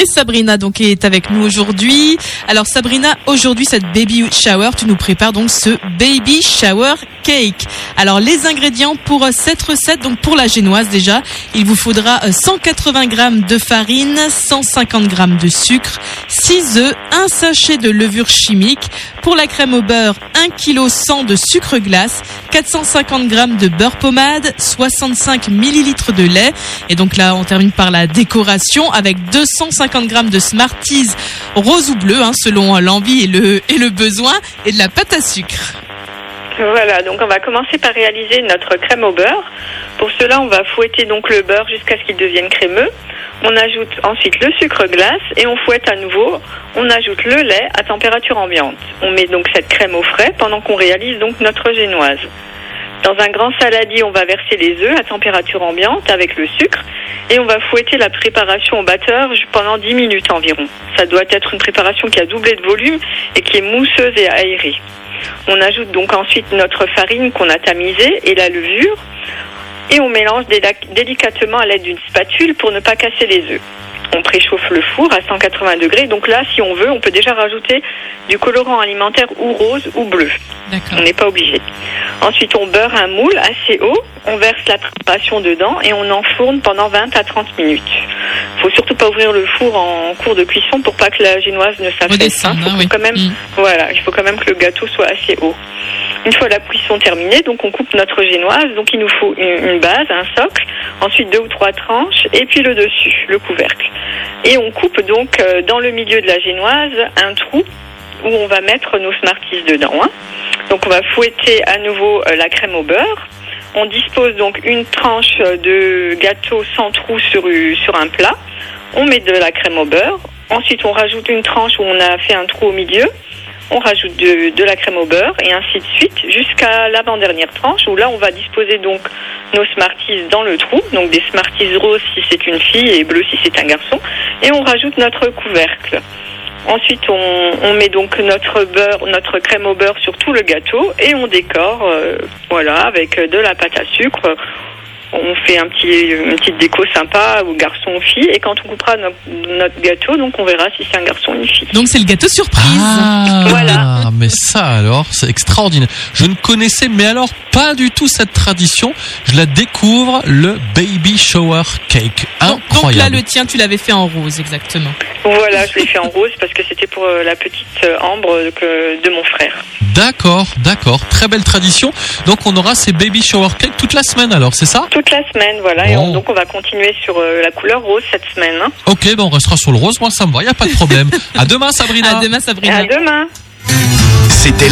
Et Sabrina donc est avec nous aujourd'hui. Alors Sabrina, aujourd'hui cette baby shower, tu nous prépares donc ce baby shower Alors les ingrédients pour euh, cette recette, donc pour la génoise déjà, il vous faudra euh, 180 grammes de farine, 150 grammes de sucre, 6 œufs, un sachet de levure chimique. Pour la crème au beurre, 1 kg 100 de sucre glace, 450 grammes de beurre pommade, 65 millilitres de lait. Et donc là, on termine par la décoration avec 250 grammes de Smarties rose ou bleu, hein, selon l'envie et le, et le besoin, et de la pâte à sucre. Voilà, donc on va commencer par réaliser notre crème au beurre. Pour cela, on va fouetter donc le beurre jusqu'à ce qu'il devienne crémeux. On ajoute ensuite le sucre glace et on fouette à nouveau. On ajoute le lait à température ambiante. On met donc cette crème au frais pendant qu'on réalise donc notre génoise. Dans un grand saladier, on va verser les œufs à température ambiante avec le sucre et on va fouetter la préparation au batteur pendant 10 minutes environ. Ça doit être une préparation qui a doublé de volume et qui est mousseuse et aérée. On ajoute donc ensuite notre farine qu'on a tamisée et la levure et on mélange délicatement à l'aide d'une spatule pour ne pas casser les œufs. On préchauffe le four à 180 degrés. Donc là, si on veut, on peut déjà rajouter du colorant alimentaire ou rose ou bleu. On n'est pas obligé. Ensuite, on beurre un moule assez haut, on verse la préparation dedans et on enfourne pendant 20 à 30 minutes. Faut surtout pas ouvrir le four en cours de cuisson pour pas que la génoise ne s'affaisse. Faut hein, oui. quand même, Mm. voilà, il faut quand même que le gâteau soit assez haut. Une fois la cuisson terminée, donc on coupe notre génoise. Donc il nous faut une, une base, un socle, ensuite deux ou trois tranches, et puis le dessus, le couvercle. Et on coupe donc euh, dans le milieu de la génoise un trou où on va mettre nos Smarties dedans. hein. Donc on va fouetter à nouveau euh, la crème au beurre. On dispose donc une tranche euh, de gâteau sans trou sur, sur un plat. On met de la crème au beurre. Ensuite, on rajoute une tranche où on a fait un trou au milieu. On rajoute de, la crème au beurre et ainsi de suite jusqu'à l'avant-dernière tranche où là on va disposer donc nos Smarties dans le trou, donc des Smarties roses si c'est une fille et bleu si c'est un garçon, et on rajoute notre couvercle. Ensuite, on, on met donc notre beurre, notre crème au beurre sur tout le gâteau et on décore, euh, voilà, avec de la pâte à sucre. On fait un petit, une petite déco sympa aux garçons ou filles et quand on coupera no- notre gâteau, donc on verra si c'est un garçon ou une fille. Donc c'est le gâteau surprise. Ah, Voilà. mais ça alors, c'est extraordinaire. Je ne connaissais, mais alors pas du tout cette tradition. Je la découvre, le baby shower cake. Donc, donc là, Incroyable. le tien, tu l'avais fait en rose, exactement. Voilà, je l'ai fait en rose parce que c'était pour euh, la petite euh, Ambre que- de mon frère. D'accord, d'accord. Très belle tradition. Donc on aura ces baby shower cake toute la semaine alors, c'est ça? Toute la semaine, voilà, et on- donc on va continuer sur euh, la couleur rose cette semaine. hein. Ok, ben on restera sur le rose. Moi ça me va, y a pas de problème. à demain Sabrina. À demain, Sabrina. À demain. C'était